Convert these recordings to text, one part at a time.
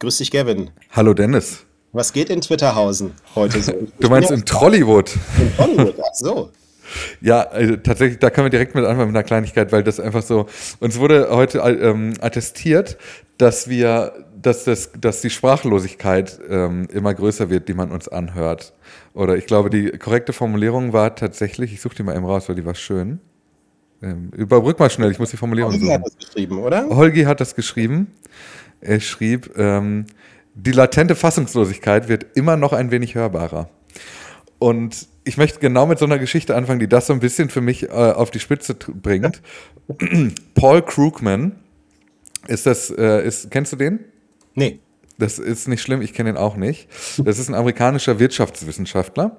Grüß dich, Gavin. Hallo, Dennis. Was geht in Twitterhausen heute so? du meinst in Trollywood? In Trollywood, ach so. Ja, also tatsächlich, da können wir direkt mit anfangen mit einer Kleinigkeit, weil das einfach so, uns wurde heute ähm, attestiert, dass wir, dass, das, dass die Sprachlosigkeit ähm, immer größer wird, die man uns anhört. Oder ich glaube, die korrekte Formulierung war tatsächlich, ich suche die mal eben raus, weil die war schön. Ähm, überbrück mal schnell, ich muss die Formulierung Holgi suchen. hat das geschrieben, oder? Holgi hat das geschrieben. Er schrieb, ähm, die latente Fassungslosigkeit wird immer noch ein wenig hörbarer. Und ich möchte genau mit so einer Geschichte anfangen, die das so ein bisschen für mich äh, auf die Spitze bringt. Paul Krugman ist das, äh, ist, kennst du den? Nee. Das ist nicht schlimm, ich kenne ihn auch nicht. Das ist ein amerikanischer Wirtschaftswissenschaftler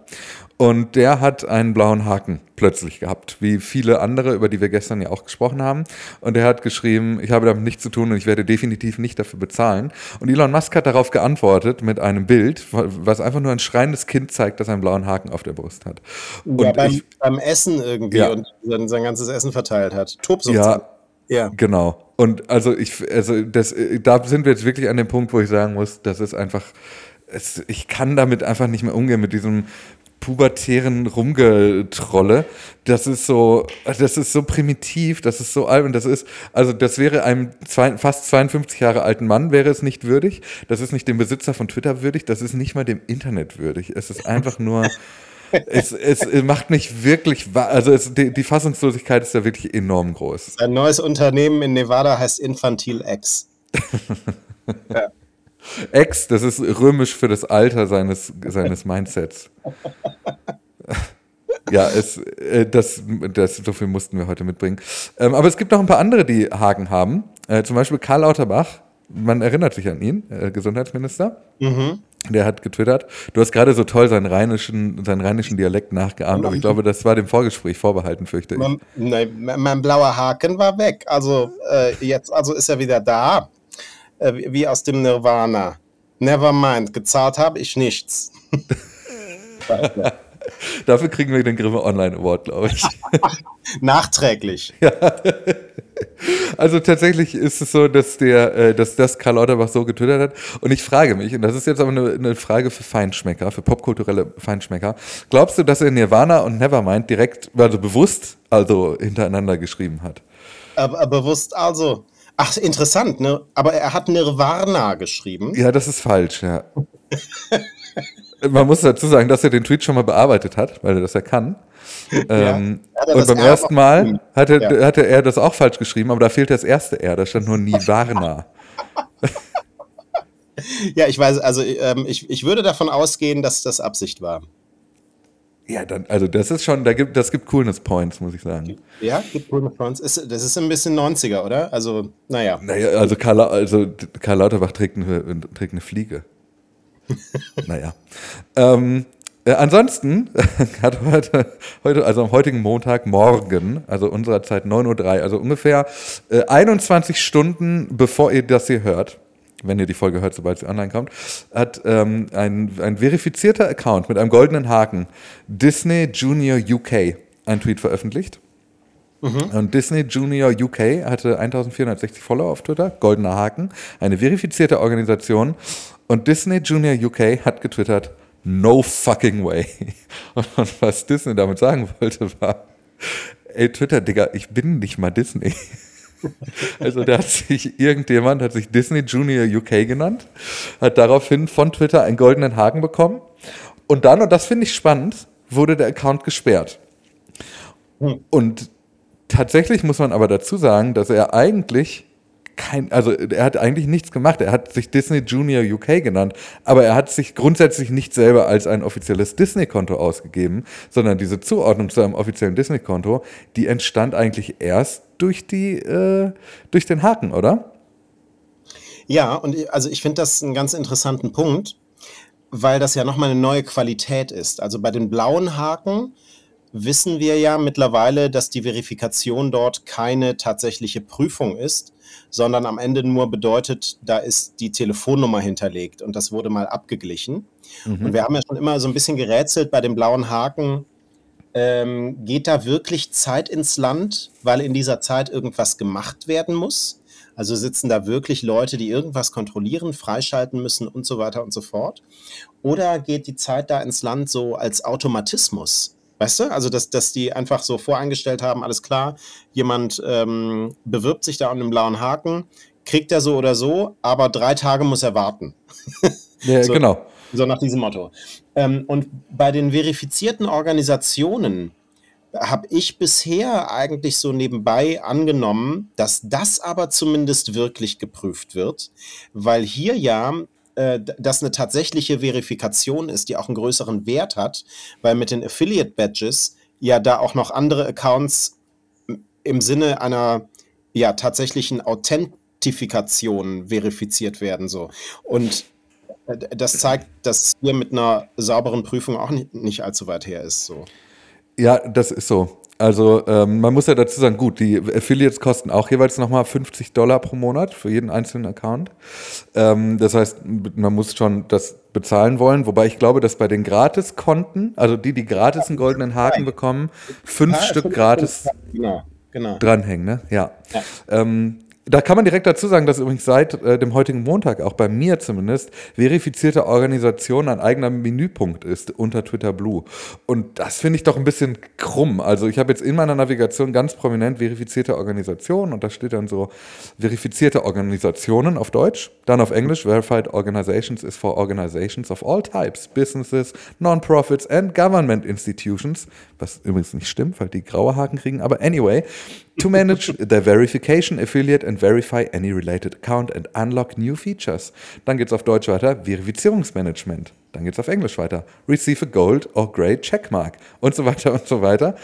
und der hat einen blauen Haken plötzlich gehabt, wie viele andere, über die wir gestern ja auch gesprochen haben. Und er hat geschrieben, ich habe damit nichts zu tun und ich werde definitiv nicht dafür bezahlen. Und Elon Musk hat darauf geantwortet mit einem Bild, was einfach nur ein schreiendes Kind zeigt, das einen blauen Haken auf der Brust hat. Und ja, beim, ich, beim Essen irgendwie ja. und sein, sein ganzes Essen verteilt hat. Tobsucht. Ja, ja. Genau. Und also ich, also das, da sind wir jetzt wirklich an dem Punkt, wo ich sagen muss, das ist einfach, es, ich kann damit einfach nicht mehr umgehen mit diesem pubertären Rumgetrolle. Das ist so, das ist so primitiv, das ist so albern, das ist, also das wäre einem zwei, fast 52 Jahre alten Mann wäre es nicht würdig. Das ist nicht dem Besitzer von Twitter würdig, das ist nicht mal dem Internet würdig. Es ist einfach nur es, es, macht mich wirklich, also es, die, die, Fassungslosigkeit ist ja wirklich enorm groß. Ein neues Unternehmen in Nevada heißt Infantil X. ja. X, das ist römisch für das Alter seines, seines Mindsets. ja, es, äh, das, das, so viel mussten wir heute mitbringen. Ähm, aber es gibt noch ein paar andere, die Haken haben. Äh, zum Beispiel Karl Lauterbach. Man erinnert sich an ihn, äh, Gesundheitsminister. Mhm. Der hat getwittert. Du hast gerade so toll seinen rheinischen, seinen rheinischen Dialekt nachgeahmt, aber ich glaube, das war dem Vorgespräch vorbehalten, fürchte ich. Mein, nein, mein blauer Haken war weg. Also äh, jetzt, also ist er wieder da. Äh, wie aus dem Nirvana. Nevermind, gezahlt habe ich nichts. Dafür kriegen wir den Grimme Online Award, glaube ich. Nachträglich. Ja. Also tatsächlich ist es so, dass der, äh, dass das Karl Lauterbach so getwittert hat. Und ich frage mich, und das ist jetzt aber eine, eine Frage für Feinschmecker, für popkulturelle Feinschmecker, glaubst du, dass er Nirvana und Nevermind direkt, also bewusst, also hintereinander geschrieben hat? Aber, bewusst also. Ach, interessant, ne? Aber er hat Nirvana geschrieben. Ja, das ist falsch, ja. Man muss dazu sagen, dass er den Tweet schon mal bearbeitet hat, weil er das ja kann. Ähm, ja, und beim ersten Mal hatte, ja. hatte er das auch falsch geschrieben, aber da fehlt das erste R, da stand nur Nivarna. ja, ich weiß, also ähm, ich, ich würde davon ausgehen, dass das Absicht war. Ja, dann, also das ist schon, da gibt, das gibt Coolness Points, muss ich sagen. Ja, gibt Coolness Points. Ist, das ist ein bisschen 90er, oder? Also, naja. Naja, also Karl, also Karl Lauterbach trägt eine, trägt eine Fliege. Naja. Ähm, äh, ansonsten hat heute, heute, also am heutigen Montagmorgen, also unserer Zeit 9.03 Uhr, also ungefähr äh, 21 Stunden bevor ihr das hier hört, wenn ihr die Folge hört, sobald sie online kommt, hat ähm, ein, ein verifizierter Account mit einem goldenen Haken Disney Junior UK einen Tweet veröffentlicht. Mhm. Und Disney Junior UK hatte 1460 Follower auf Twitter, goldener Haken, eine verifizierte Organisation. Und Disney Junior UK hat getwittert, no fucking way. Und was Disney damit sagen wollte, war, ey Twitter, Digga, ich bin nicht mal Disney. Also da hat sich irgendjemand, hat sich Disney Junior UK genannt, hat daraufhin von Twitter einen goldenen Haken bekommen. Und dann, und das finde ich spannend, wurde der Account gesperrt. Hm. Und tatsächlich muss man aber dazu sagen, dass er eigentlich kein, also er hat eigentlich nichts gemacht. Er hat sich Disney Junior UK genannt, aber er hat sich grundsätzlich nicht selber als ein offizielles Disney-Konto ausgegeben, sondern diese Zuordnung zu einem offiziellen Disney-Konto, die entstand eigentlich erst durch die, äh, durch den Haken, oder? Ja, und also ich finde das einen ganz interessanten Punkt, weil das ja nochmal eine neue Qualität ist. Also bei den blauen Haken wissen wir ja mittlerweile, dass die Verifikation dort keine tatsächliche Prüfung ist, sondern am Ende nur bedeutet, da ist die Telefonnummer hinterlegt und das wurde mal abgeglichen. Mhm. Und wir haben ja schon immer so ein bisschen gerätselt bei dem blauen Haken. Ähm, geht da wirklich Zeit ins Land, weil in dieser Zeit irgendwas gemacht werden muss? Also sitzen da wirklich Leute, die irgendwas kontrollieren, freischalten müssen und so weiter und so fort? Oder geht die Zeit da ins Land so als Automatismus? Weißt du? Also, dass, dass die einfach so voreingestellt haben, alles klar, jemand ähm, bewirbt sich da an einem blauen Haken, kriegt er so oder so, aber drei Tage muss er warten. Ja, so, genau. So nach diesem Motto. Ähm, und bei den verifizierten Organisationen habe ich bisher eigentlich so nebenbei angenommen, dass das aber zumindest wirklich geprüft wird, weil hier ja äh, das eine tatsächliche Verifikation ist, die auch einen größeren Wert hat, weil mit den Affiliate Badges ja da auch noch andere Accounts im Sinne einer ja tatsächlichen Authentifikation verifiziert werden so und äh, das zeigt, dass hier mit einer sauberen Prüfung auch nicht, nicht allzu weit her ist. So. Ja, das ist so. Also ähm, man muss ja dazu sagen, gut, die Affiliates kosten auch jeweils nochmal 50 Dollar pro Monat für jeden einzelnen Account. Ähm, das heißt, man muss schon das bezahlen wollen, wobei ich glaube, dass bei den Gratis-Konten, also die, die gratis einen goldenen Haken bekommen, fünf Stück gratis genau, genau. dranhängen, ne? Ja. ja. Ähm, da kann man direkt dazu sagen, dass übrigens seit äh, dem heutigen Montag, auch bei mir zumindest, verifizierte Organisation ein eigener Menüpunkt ist unter Twitter Blue. Und das finde ich doch ein bisschen krumm. Also ich habe jetzt in meiner Navigation ganz prominent verifizierte Organisationen und da steht dann so verifizierte Organisationen auf Deutsch, dann auf Englisch, Verified Organizations is for organizations of all types, businesses, non-profits and government institutions, was übrigens nicht stimmt, weil die graue Haken kriegen, aber anyway, to manage the verification, affiliate and verify any related account and unlock new features. Dann geht es auf Deutsch weiter, Verifizierungsmanagement. Dann geht es auf Englisch weiter, receive a gold or grey checkmark und so weiter und so weiter.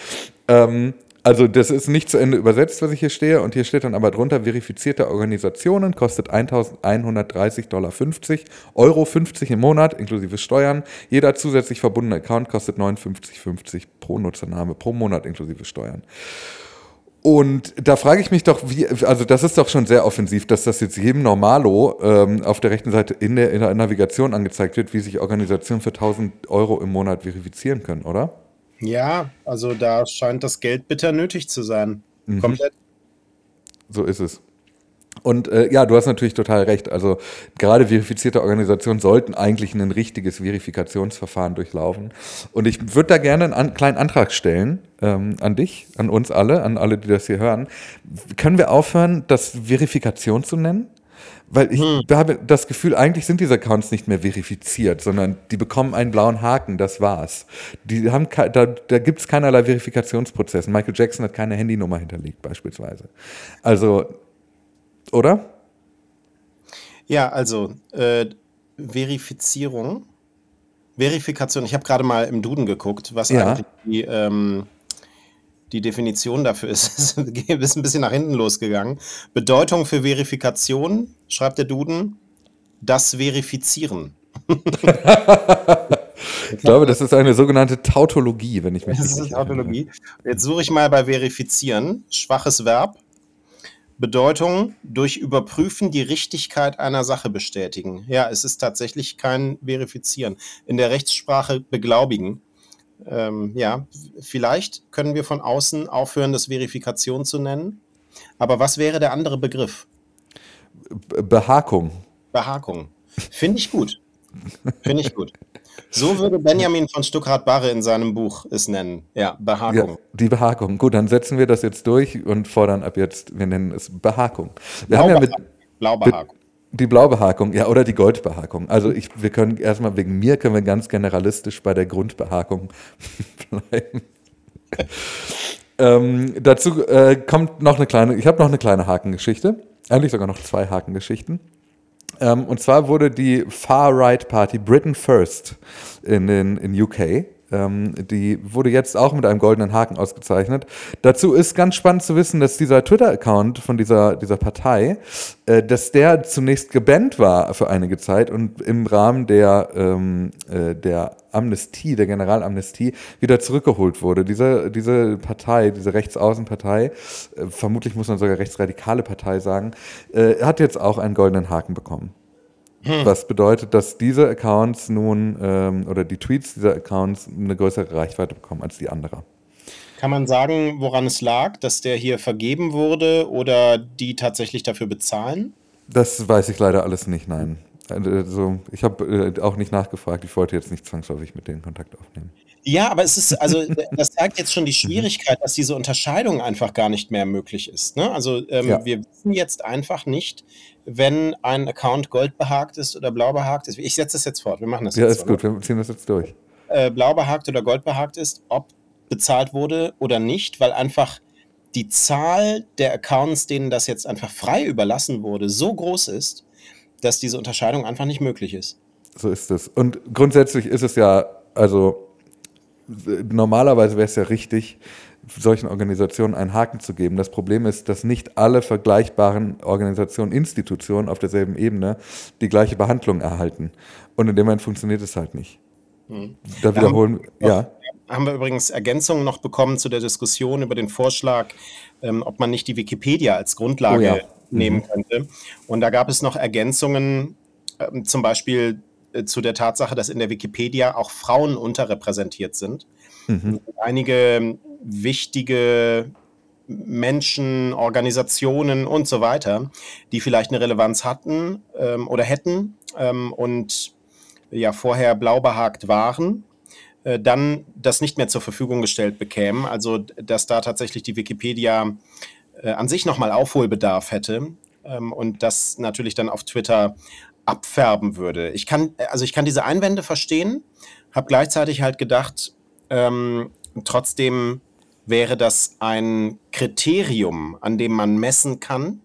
Ähm, also das ist nicht zu Ende übersetzt, was ich hier stehe. Und hier steht dann aber drunter, verifizierte Organisationen kostet 1.130,50 Dollar, Euro 50 im Monat, inklusive Steuern. Jeder zusätzlich verbundene Account kostet 59,50 pro Nutzername pro Monat, inklusive Steuern. Und da frage ich mich doch, wie, also das ist doch schon sehr offensiv, dass das jetzt jedem Normalo ähm, auf der rechten Seite in der, in der Navigation angezeigt wird, wie sich Organisationen für 1000 Euro im Monat verifizieren können, oder? Ja, also da scheint das Geld bitter nötig zu sein. Mhm. Komplett. So ist es. Und äh, ja, du hast natürlich total recht. Also gerade verifizierte Organisationen sollten eigentlich ein richtiges Verifikationsverfahren durchlaufen. Und ich würde da gerne einen an, kleinen Antrag stellen ähm, an dich, an uns alle, an alle, die das hier hören. Können wir aufhören, das Verifikation zu nennen? Weil ich hm. habe das Gefühl, eigentlich sind diese Accounts nicht mehr verifiziert, sondern die bekommen einen blauen Haken, das war's. Die haben, da, da gibt es keinerlei Verifikationsprozesse. Michael Jackson hat keine Handynummer hinterlegt, beispielsweise. Also oder? Ja, also äh, Verifizierung. Verifikation, ich habe gerade mal im Duden geguckt, was ja. eigentlich die, ähm, die Definition dafür ist. ist ein bisschen nach hinten losgegangen. Bedeutung für Verifikation, schreibt der Duden, das Verifizieren. ich glaube, das ist eine sogenannte Tautologie, wenn ich mich Das ist Tautologie. Jetzt suche ich mal bei Verifizieren. Schwaches Verb. Bedeutung durch Überprüfen die Richtigkeit einer Sache bestätigen. Ja, es ist tatsächlich kein Verifizieren. In der Rechtssprache beglaubigen. Ähm, ja, vielleicht können wir von außen aufhören, das Verifikation zu nennen. Aber was wäre der andere Begriff? Behakung. Behakung. Finde ich gut. Finde ich gut. So würde Benjamin von Stuckrad-Barre in seinem Buch es nennen. Ja, Behakung. Ja, die Behakung. Gut, dann setzen wir das jetzt durch und fordern ab jetzt, wir nennen es Behakung. Wir haben ja mit Blaubehakung. Die Blaubehakung, ja, oder die Goldbehakung. Also ich, wir können erstmal wegen mir können wir ganz generalistisch bei der Grundbehakung bleiben. ähm, dazu äh, kommt noch eine kleine, ich habe noch eine kleine Hakengeschichte. Eigentlich sogar noch zwei Hakengeschichten. Ähm, und zwar wurde die Far-Right Party Britain First in, in, in UK ähm, die wurde jetzt auch mit einem goldenen Haken ausgezeichnet. Dazu ist ganz spannend zu wissen, dass dieser Twitter-Account von dieser, dieser Partei, äh, dass der zunächst gebannt war für einige Zeit und im Rahmen der, ähm, äh, der Amnestie, der Generalamnestie, wieder zurückgeholt wurde. Diese, diese Partei, diese Rechtsaußenpartei, äh, vermutlich muss man sogar rechtsradikale Partei sagen, äh, hat jetzt auch einen goldenen Haken bekommen. Hm. Was bedeutet, dass diese Accounts nun ähm, oder die Tweets dieser Accounts eine größere Reichweite bekommen als die anderer. Kann man sagen, woran es lag, dass der hier vergeben wurde oder die tatsächlich dafür bezahlen? Das weiß ich leider alles nicht, nein. Also, ich habe äh, auch nicht nachgefragt. Ich wollte jetzt nicht zwangsläufig mit denen Kontakt aufnehmen. Ja, aber es ist, also das zeigt jetzt schon die mhm. Schwierigkeit, dass diese Unterscheidung einfach gar nicht mehr möglich ist. Ne? Also ähm, ja. wir wissen jetzt einfach nicht, wenn ein Account gold behagt ist oder blau behagt ist. Ich setze das jetzt fort, wir machen das ja, jetzt. Ja, ist gut, wir ziehen das jetzt durch. Äh, blau behagt oder gold behagt ist, ob bezahlt wurde oder nicht, weil einfach die Zahl der Accounts, denen das jetzt einfach frei überlassen wurde, so groß ist, dass diese Unterscheidung einfach nicht möglich ist. So ist es. Und grundsätzlich ist es ja, also normalerweise wäre es ja richtig, solchen Organisationen einen Haken zu geben. Das Problem ist, dass nicht alle vergleichbaren Organisationen, Institutionen auf derselben Ebene die gleiche Behandlung erhalten. Und in dem Moment funktioniert es halt nicht. Hm. Da wiederholen, wir. ja. Haben wir übrigens Ergänzungen noch bekommen zu der Diskussion über den Vorschlag, ähm, ob man nicht die Wikipedia als Grundlage oh ja. Nehmen mhm. könnte. Und da gab es noch Ergänzungen, ähm, zum Beispiel äh, zu der Tatsache, dass in der Wikipedia auch Frauen unterrepräsentiert sind. Mhm. Einige wichtige Menschen, Organisationen und so weiter, die vielleicht eine Relevanz hatten ähm, oder hätten ähm, und ja vorher blau behagt waren, äh, dann das nicht mehr zur Verfügung gestellt bekämen. Also dass da tatsächlich die Wikipedia äh, an sich nochmal Aufholbedarf hätte ähm, und das natürlich dann auf Twitter abfärben würde. Ich kann, also ich kann diese Einwände verstehen, habe gleichzeitig halt gedacht, ähm, trotzdem wäre das ein Kriterium, an dem man messen kann.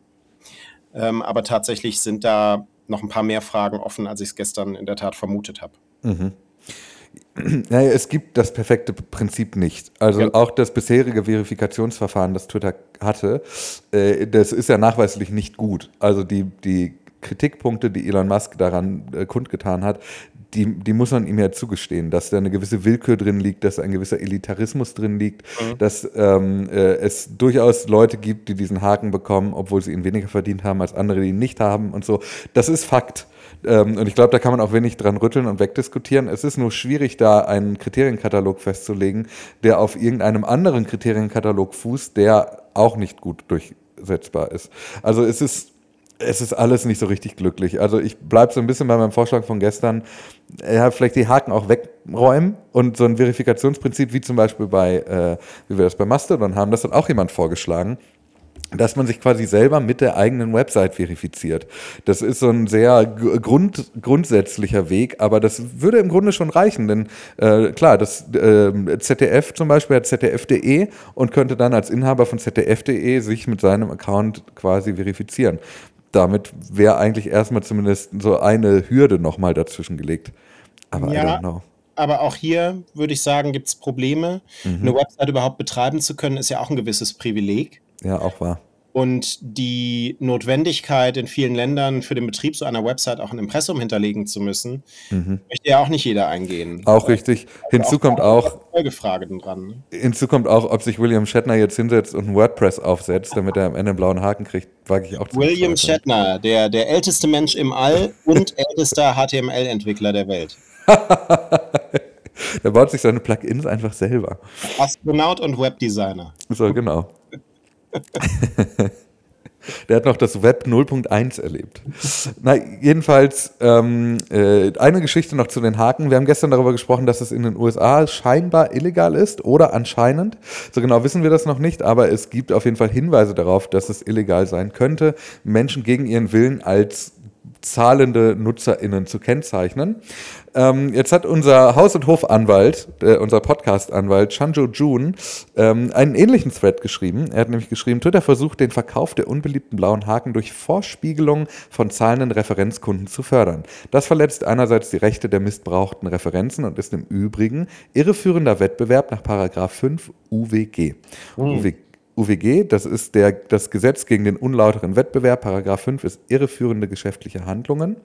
Ähm, aber tatsächlich sind da noch ein paar mehr Fragen offen, als ich es gestern in der Tat vermutet habe. Mhm. Naja, es gibt das perfekte Prinzip nicht. Also ja. auch das bisherige Verifikationsverfahren, das Twitter hatte, äh, das ist ja nachweislich nicht gut. Also die, die Kritikpunkte, die Elon Musk daran äh, kundgetan hat, die, die muss man ihm ja zugestehen, dass da eine gewisse Willkür drin liegt, dass ein gewisser Elitarismus drin liegt, mhm. dass ähm, äh, es durchaus Leute gibt, die diesen Haken bekommen, obwohl sie ihn weniger verdient haben als andere, die ihn nicht haben und so. Das ist Fakt. Ähm, und ich glaube, da kann man auch wenig dran rütteln und wegdiskutieren. Es ist nur schwierig, da einen Kriterienkatalog festzulegen, der auf irgendeinem anderen Kriterienkatalog fußt, der auch nicht gut durchsetzbar ist. Also es ist es ist alles nicht so richtig glücklich. Also ich bleibe so ein bisschen bei meinem Vorschlag von gestern, ja, vielleicht die Haken auch wegräumen und so ein Verifikationsprinzip, wie zum Beispiel bei, äh, wie wir das bei Mastodon haben, das hat auch jemand vorgeschlagen, dass man sich quasi selber mit der eigenen Website verifiziert. Das ist so ein sehr grund, grundsätzlicher Weg, aber das würde im Grunde schon reichen, denn äh, klar, das äh, ZDF zum Beispiel hat ZDF.de und könnte dann als Inhaber von ZDF.de sich mit seinem Account quasi verifizieren damit wäre eigentlich erstmal zumindest so eine Hürde nochmal dazwischen gelegt. Aber ja, aber auch hier würde ich sagen, gibt es Probleme. Mhm. Eine Website überhaupt betreiben zu können, ist ja auch ein gewisses Privileg. Ja, auch wahr. Und die Notwendigkeit in vielen Ländern für den Betrieb so einer Website auch ein Impressum hinterlegen zu müssen, mhm. möchte ja auch nicht jeder eingehen. Auch richtig. Hinzu auch kommt auch. Folgefrage dran. Ne? Hinzu kommt auch, ob sich William Shatner jetzt hinsetzt und ein WordPress aufsetzt, damit er am Ende einen blauen Haken kriegt, wage ich auch zu William Shatner, der, der älteste Mensch im All und ältester HTML-Entwickler der Welt. der baut sich seine Plugins einfach selber. Astronaut und Webdesigner. So, genau. Der hat noch das Web 0.1 erlebt. Na, jedenfalls ähm, äh, eine Geschichte noch zu den Haken. Wir haben gestern darüber gesprochen, dass es in den USA scheinbar illegal ist oder anscheinend. So genau wissen wir das noch nicht, aber es gibt auf jeden Fall Hinweise darauf, dass es illegal sein könnte, Menschen gegen ihren Willen als zahlende NutzerInnen zu kennzeichnen. Ähm, jetzt hat unser Haus- und Hofanwalt, äh, unser Podcast-Anwalt Chanjo Jun, ähm, einen ähnlichen Thread geschrieben. Er hat nämlich geschrieben, Twitter versucht, den Verkauf der unbeliebten blauen Haken durch Vorspiegelung von zahlenden Referenzkunden zu fördern. Das verletzt einerseits die Rechte der missbrauchten Referenzen und ist im Übrigen irreführender Wettbewerb nach Paragraph 5 UWG. Mhm. UWG UWG, das ist der, das Gesetz gegen den unlauteren Wettbewerb, Paragraph 5 ist irreführende geschäftliche Handlungen.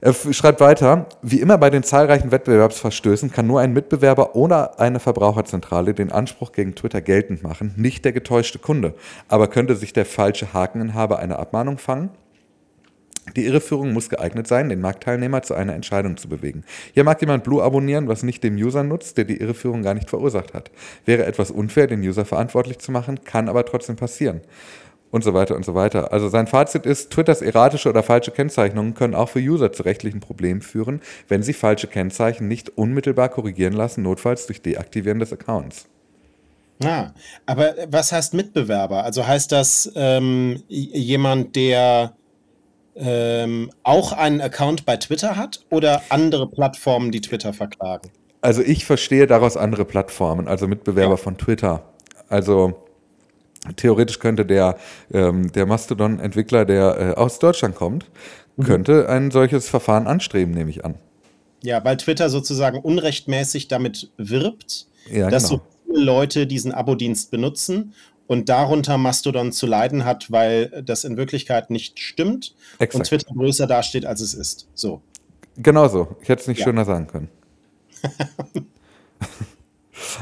Er schreibt weiter, wie immer bei den zahlreichen Wettbewerbsverstößen kann nur ein Mitbewerber ohne eine Verbraucherzentrale den Anspruch gegen Twitter geltend machen, nicht der getäuschte Kunde. Aber könnte sich der falsche Hakeninhaber eine Abmahnung fangen? Die Irreführung muss geeignet sein, den Marktteilnehmer zu einer Entscheidung zu bewegen. Hier mag jemand Blue abonnieren, was nicht dem User nutzt, der die Irreführung gar nicht verursacht hat. Wäre etwas unfair, den User verantwortlich zu machen, kann aber trotzdem passieren. Und so weiter und so weiter. Also sein Fazit ist, Twitters erratische oder falsche Kennzeichnungen können auch für User zu rechtlichen Problemen führen, wenn sie falsche Kennzeichen nicht unmittelbar korrigieren lassen, notfalls durch Deaktivieren des Accounts. Ah, aber was heißt Mitbewerber? Also heißt das ähm, jemand, der ähm, auch einen Account bei Twitter hat oder andere Plattformen, die Twitter verklagen? Also ich verstehe daraus andere Plattformen, also Mitbewerber ja. von Twitter. Also theoretisch könnte der, ähm, der Mastodon-Entwickler, der äh, aus Deutschland kommt, mhm. könnte ein solches Verfahren anstreben, nehme ich an. Ja, weil Twitter sozusagen unrechtmäßig damit wirbt, ja, dass genau. so viele Leute diesen Abo-Dienst benutzen und darunter Mastodon zu leiden hat, weil das in Wirklichkeit nicht stimmt Exakt. und Twitter größer dasteht, als es ist. So. Genau so. Ich hätte es nicht ja. schöner sagen können.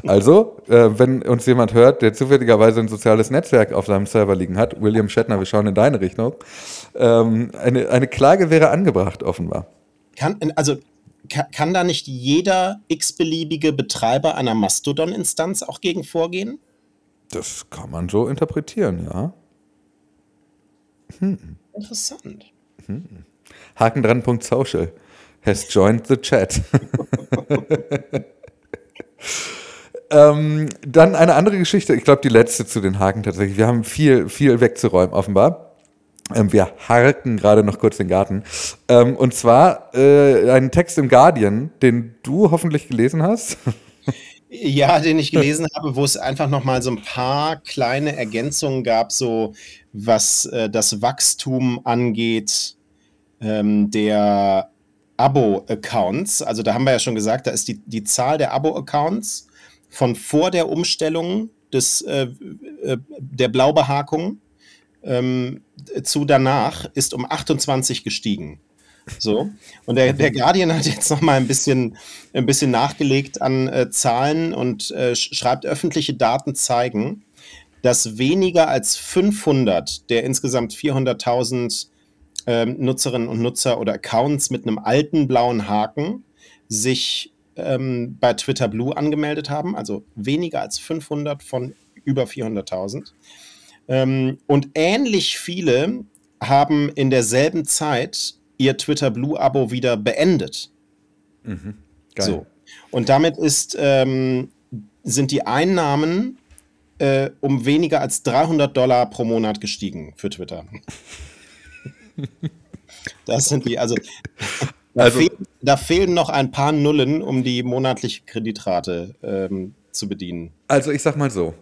also, äh, wenn uns jemand hört, der zufälligerweise ein soziales Netzwerk auf seinem Server liegen hat, William Shatner, wir schauen in deine Richtung, ähm, eine, eine Klage wäre angebracht, offenbar. Kann, also kann, kann da nicht jeder x-beliebige Betreiber einer Mastodon-Instanz auch gegen vorgehen? Das kann man so interpretieren, ja. Hm. Interessant. Hm. Haken dran. Social has joined the chat. ähm, dann eine andere Geschichte, ich glaube die letzte zu den Haken tatsächlich. Wir haben viel, viel wegzuräumen, offenbar. Ähm, wir harken gerade noch kurz den Garten. Ähm, und zwar äh, einen Text im Guardian, den du hoffentlich gelesen hast. Ja, den ich gelesen habe, wo es einfach noch mal so ein paar kleine Ergänzungen gab, so was äh, das Wachstum angeht ähm, der Abo-Accounts. Also da haben wir ja schon gesagt, da ist die, die Zahl der Abo-Accounts von vor der Umstellung des, äh, äh, der Blaubehackung ähm, zu danach ist um 28 gestiegen. So. Und der, der Guardian hat jetzt noch mal ein bisschen, ein bisschen nachgelegt an äh, Zahlen und äh, schreibt, öffentliche Daten zeigen, dass weniger als 500 der insgesamt 400.000 ähm, Nutzerinnen und Nutzer oder Accounts mit einem alten blauen Haken sich ähm, bei Twitter Blue angemeldet haben. Also weniger als 500 von über 400.000. Ähm, und ähnlich viele haben in derselben Zeit ihr Twitter Blue-Abo wieder beendet. Mhm. Geil. So. Und damit ist, ähm, sind die Einnahmen äh, um weniger als 300 Dollar pro Monat gestiegen für Twitter. das sind die, also, da, also fehl, da, fehlen noch ein paar Nullen, um die monatliche Kreditrate ähm, zu bedienen. Also ich sag mal so,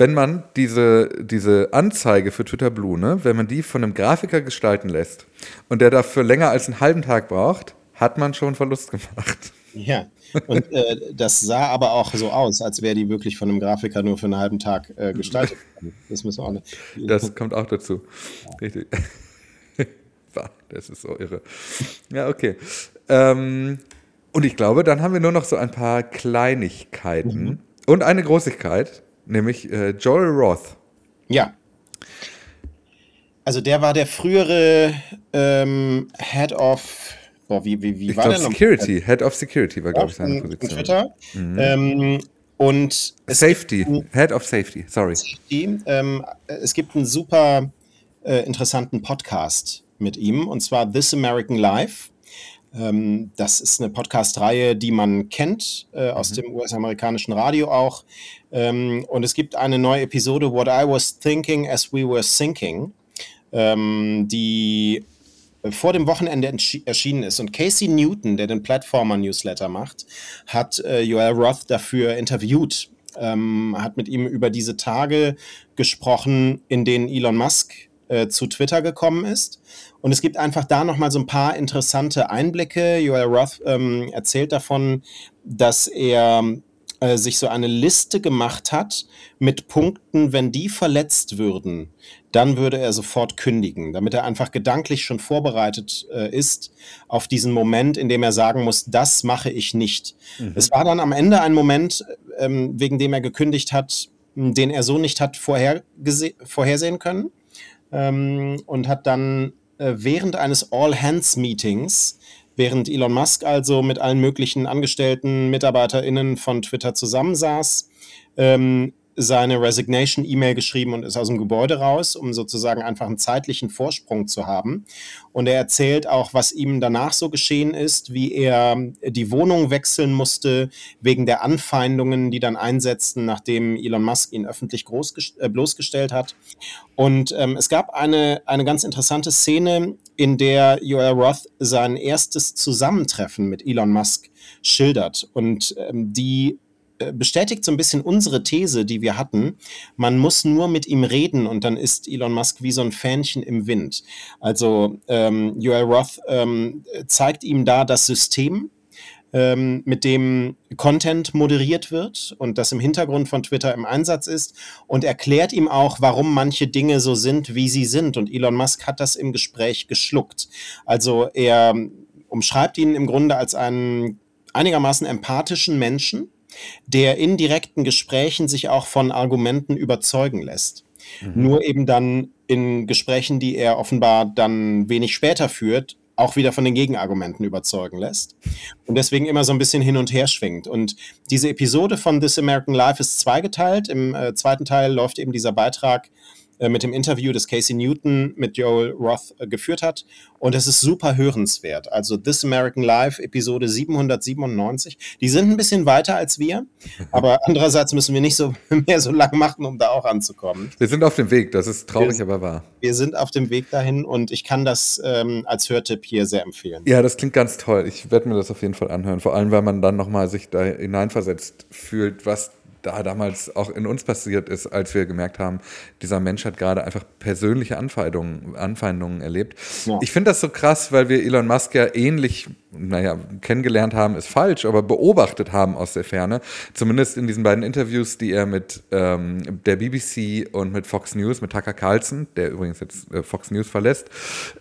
wenn man diese, diese Anzeige für Twitter Blue, ne, wenn man die von einem Grafiker gestalten lässt und der dafür länger als einen halben Tag braucht, hat man schon Verlust gemacht. Ja, und äh, das sah aber auch so aus, als wäre die wirklich von einem Grafiker nur für einen halben Tag äh, gestaltet. Das müssen wir auch nicht. Das kommt auch dazu. Ja. Richtig. Das ist so irre. Ja, okay. Ähm, und ich glaube, dann haben wir nur noch so ein paar Kleinigkeiten mhm. und eine Großigkeit nämlich äh, Joel Roth. Ja. Also der war der frühere ähm, Head of boah, wie, wie, wie war glaub? Security, Head of Security war, glaube ich, seine Position. Twitter. Mhm. Ähm, und Safety, gibt, Head of Safety, sorry. Safety, ähm, es gibt einen super äh, interessanten Podcast mit ihm, und zwar This American Life. Ähm, das ist eine Podcast-Reihe, die man kennt, äh, aus mhm. dem US-amerikanischen Radio auch. Ähm, und es gibt eine neue Episode, What I Was Thinking as We Were Sinking, ähm, die vor dem Wochenende erschienen ist. Und Casey Newton, der den Platformer-Newsletter macht, hat äh, Joel Roth dafür interviewt, ähm, hat mit ihm über diese Tage gesprochen, in denen Elon Musk äh, zu Twitter gekommen ist. Und es gibt einfach da nochmal so ein paar interessante Einblicke. Joel Roth ähm, erzählt davon, dass er äh, sich so eine Liste gemacht hat mit Punkten, wenn die verletzt würden, dann würde er sofort kündigen, damit er einfach gedanklich schon vorbereitet äh, ist auf diesen Moment, in dem er sagen muss, das mache ich nicht. Mhm. Es war dann am Ende ein Moment, ähm, wegen dem er gekündigt hat, den er so nicht hat vorhersehen können ähm, und hat dann während eines All-Hands-Meetings, während Elon Musk also mit allen möglichen Angestellten, MitarbeiterInnen von Twitter zusammensaß, ähm, seine Resignation-E-Mail geschrieben und ist aus dem Gebäude raus, um sozusagen einfach einen zeitlichen Vorsprung zu haben. Und er erzählt auch, was ihm danach so geschehen ist, wie er die Wohnung wechseln musste wegen der Anfeindungen, die dann einsetzten, nachdem Elon Musk ihn öffentlich äh, bloßgestellt hat. Und ähm, es gab eine, eine ganz interessante Szene, in der Joel Roth sein erstes Zusammentreffen mit Elon Musk schildert und ähm, die bestätigt so ein bisschen unsere These, die wir hatten. Man muss nur mit ihm reden und dann ist Elon Musk wie so ein Fähnchen im Wind. Also ähm, Joel Roth ähm, zeigt ihm da das System, ähm, mit dem Content moderiert wird und das im Hintergrund von Twitter im Einsatz ist und erklärt ihm auch, warum manche Dinge so sind, wie sie sind. Und Elon Musk hat das im Gespräch geschluckt. Also er umschreibt ihn im Grunde als einen einigermaßen empathischen Menschen, der in direkten Gesprächen sich auch von Argumenten überzeugen lässt. Mhm. Nur eben dann in Gesprächen, die er offenbar dann wenig später führt, auch wieder von den Gegenargumenten überzeugen lässt und deswegen immer so ein bisschen hin und her schwingt. Und diese Episode von This American Life ist zweigeteilt. Im äh, zweiten Teil läuft eben dieser Beitrag mit dem Interview, das Casey Newton mit Joel Roth äh, geführt hat. Und es ist super hörenswert. Also This American Life, Episode 797. Die sind ein bisschen weiter als wir, aber andererseits müssen wir nicht so mehr so lang machen, um da auch anzukommen. Wir sind auf dem Weg, das ist traurig, wir, aber wahr. Wir sind auf dem Weg dahin und ich kann das ähm, als Hörtipp hier sehr empfehlen. Ja, das klingt ganz toll. Ich werde mir das auf jeden Fall anhören. Vor allem, weil man dann nochmal sich da hineinversetzt fühlt, was da damals auch in uns passiert ist, als wir gemerkt haben, dieser Mensch hat gerade einfach persönliche Anfeindungen, Anfeindungen erlebt. Ja. Ich finde das so krass, weil wir Elon Musk ja ähnlich, naja, kennengelernt haben, ist falsch, aber beobachtet haben aus der Ferne. Zumindest in diesen beiden Interviews, die er mit ähm, der BBC und mit Fox News, mit Tucker Carlson, der übrigens jetzt äh, Fox News verlässt,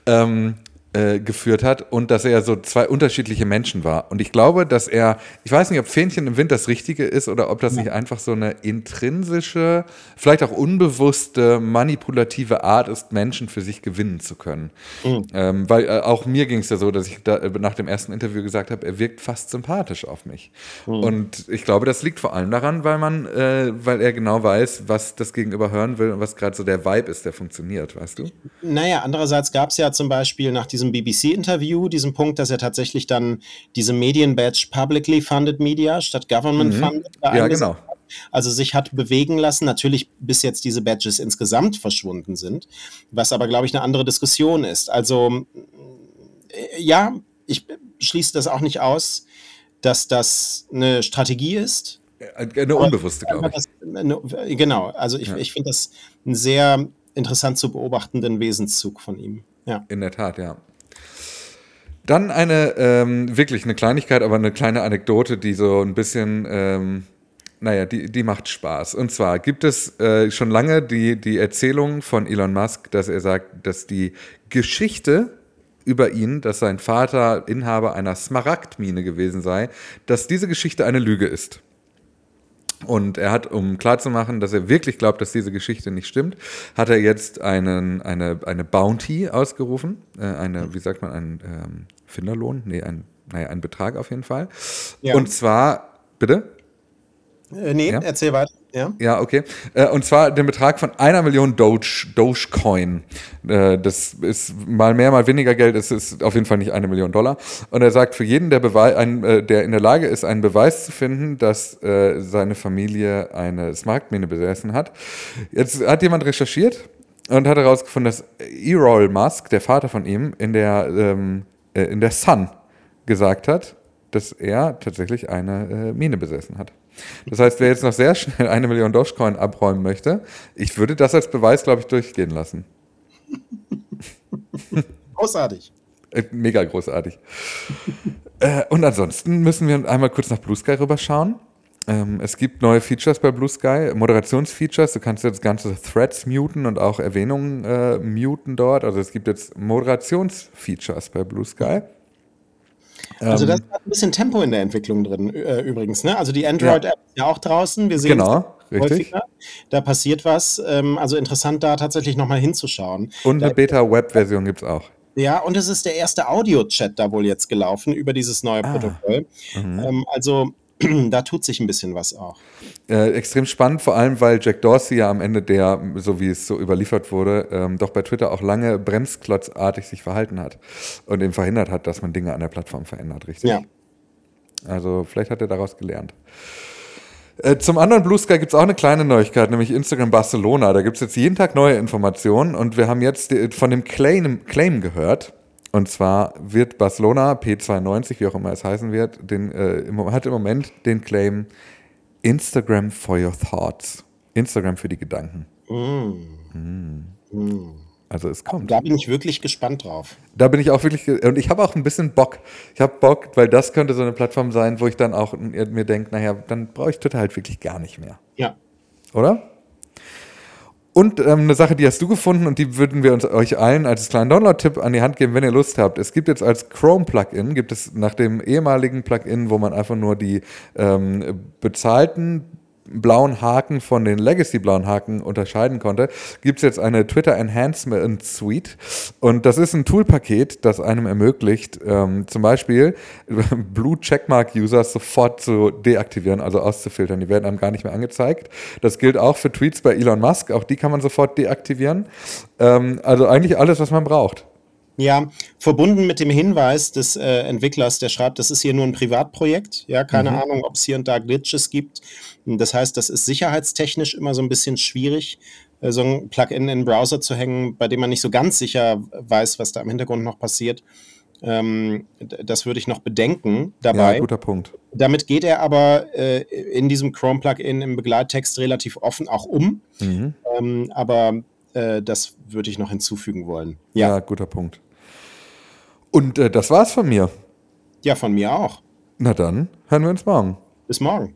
ähm, äh, geführt hat und dass er so zwei unterschiedliche Menschen war. Und ich glaube, dass er, ich weiß nicht, ob Fähnchen im Wind das Richtige ist oder ob das nicht einfach so eine intrinsische, vielleicht auch unbewusste, manipulative Art ist, Menschen für sich gewinnen zu können. Mhm. Ähm, weil äh, auch mir ging es ja so, dass ich da, äh, nach dem ersten Interview gesagt habe, er wirkt fast sympathisch auf mich. Mhm. Und ich glaube, das liegt vor allem daran, weil man, äh, weil er genau weiß, was das Gegenüber hören will und was gerade so der Vibe ist, der funktioniert, weißt du? Naja, andererseits gab es ja zum Beispiel nach diesem diesem BBC-Interview diesen Punkt, dass er tatsächlich dann diese Medien-Badge Publicly Funded Media statt Government mhm. Funded ja, genau. Hat. Also sich hat bewegen lassen, natürlich bis jetzt diese Badges insgesamt verschwunden sind, was aber, glaube ich, eine andere Diskussion ist. Also äh, ja, ich schließe das auch nicht aus, dass das eine Strategie ist. Eine unbewusste, glaube ich. genau, also ich, ja. ich finde das einen sehr interessant zu beobachtenden Wesenszug von ihm. Ja. In der Tat, ja. Dann eine, ähm, wirklich eine Kleinigkeit, aber eine kleine Anekdote, die so ein bisschen, ähm, naja, die, die macht Spaß. Und zwar gibt es äh, schon lange die, die Erzählung von Elon Musk, dass er sagt, dass die Geschichte über ihn, dass sein Vater Inhaber einer Smaragdmine gewesen sei, dass diese Geschichte eine Lüge ist. Und er hat, um klarzumachen, dass er wirklich glaubt, dass diese Geschichte nicht stimmt, hat er jetzt einen, eine, eine Bounty ausgerufen. Äh, eine, wie sagt man, einen ähm, Finderlohn? Nee, ein, naja, ein Betrag auf jeden Fall. Ja. Und zwar, bitte? Äh, nee, ja? erzähl weiter. Ja, ja okay. Äh, und zwar den Betrag von einer Million Doge, Dogecoin. Äh, das ist mal mehr, mal weniger Geld. Es ist auf jeden Fall nicht eine Million Dollar. Und er sagt, für jeden, der, Beweis, ein, äh, der in der Lage ist, einen Beweis zu finden, dass seine Familie eine Smaragdmine besessen hat. Jetzt hat jemand recherchiert und hat herausgefunden, dass Errol Musk, der Vater von ihm, in der, ähm, äh, in der Sun gesagt hat, dass er tatsächlich eine Mine besessen hat. Das heißt, wer jetzt noch sehr schnell eine Million Dogecoin abräumen möchte, ich würde das als Beweis, glaube ich, durchgehen lassen. Großartig. Äh, mega großartig. äh, und ansonsten müssen wir einmal kurz nach Blue Sky rüberschauen. Ähm, es gibt neue Features bei Blue Sky, Moderationsfeatures. Du kannst jetzt ganze Threads muten und auch Erwähnungen äh, muten dort. Also es gibt jetzt Moderationsfeatures bei Blue Sky. Also da ähm, ist ein bisschen Tempo in der Entwicklung drin, äh, übrigens. Ne? Also die Android-App ja. ist ja auch draußen. Wir sehen genau, richtig. Da passiert was. Ähm, also interessant, da tatsächlich nochmal hinzuschauen. Und eine Beta-Web-Version gibt es auch. Ja, und es ist der erste Audio-Chat da wohl jetzt gelaufen über dieses neue Ah. Protokoll. Mhm. Ähm, also da tut sich ein bisschen was auch. Äh, extrem spannend, vor allem, weil Jack Dorsey ja am Ende der, so wie es so überliefert wurde, ähm, doch bei Twitter auch lange bremsklotzartig sich verhalten hat und eben verhindert hat, dass man Dinge an der Plattform verändert, richtig? Ja. Also vielleicht hat er daraus gelernt. Äh, Zum anderen Blue Sky gibt es auch eine kleine Neuigkeit, nämlich Instagram Barcelona. Da gibt es jetzt jeden Tag neue Informationen und wir haben jetzt die- von dem Claim, Claim gehört. Und zwar wird Barcelona P92, wie auch immer es heißen wird, den, äh, hat im Moment den Claim Instagram for your thoughts. Instagram für die Gedanken. Also es kommt. Da bin ich wirklich gespannt drauf. Da bin ich auch wirklich, und ich habe auch ein bisschen Bock. Ich habe Bock, weil das könnte so eine Plattform sein, wo ich dann auch mir denke, naja, dann brauche ich Twitter halt wirklich gar nicht mehr. Ja. Oder? Und ähm, eine Sache, die hast du gefunden und die würden wir uns euch allen als kleinen Download-Tipp an die Hand geben, wenn ihr Lust habt. Es gibt jetzt als Chrome-Plugin, gibt es nach dem ehemaligen Plugin, wo man einfach nur die ähm, bezahlten blauen Haken von den Legacy-blauen Haken unterscheiden konnte, gibt es jetzt eine Twitter Enhancement Suite. Und das ist ein Toolpaket, das einem ermöglicht, ähm, zum Beispiel Blue Checkmark-Users sofort zu deaktivieren, also auszufiltern. Die werden einem gar nicht mehr angezeigt. Das gilt auch für Tweets bei Elon Musk, auch die kann man sofort deaktivieren. Ähm, also eigentlich alles, was man braucht. Ja, verbunden mit dem Hinweis des äh, Entwicklers, der schreibt, das ist hier nur ein Privatprojekt. Ja, keine Ahnung, ob es hier und da Glitches gibt. Das heißt, das ist sicherheitstechnisch immer so ein bisschen schwierig, äh, so ein Plugin in den Browser zu hängen, bei dem man nicht so ganz sicher weiß, was da im Hintergrund noch passiert. Ähm, das würde ich noch bedenken dabei. Ja, guter Punkt. Damit geht er aber äh, in diesem Chrome-Plugin im Begleittext relativ offen auch um. Mhm. Ähm, aber äh, das würde ich noch hinzufügen wollen. Ja, Ja, guter Punkt. Und äh, das war's von mir. ja, von mir auch. Na dann, hören wir uns morgen. Bis morgen.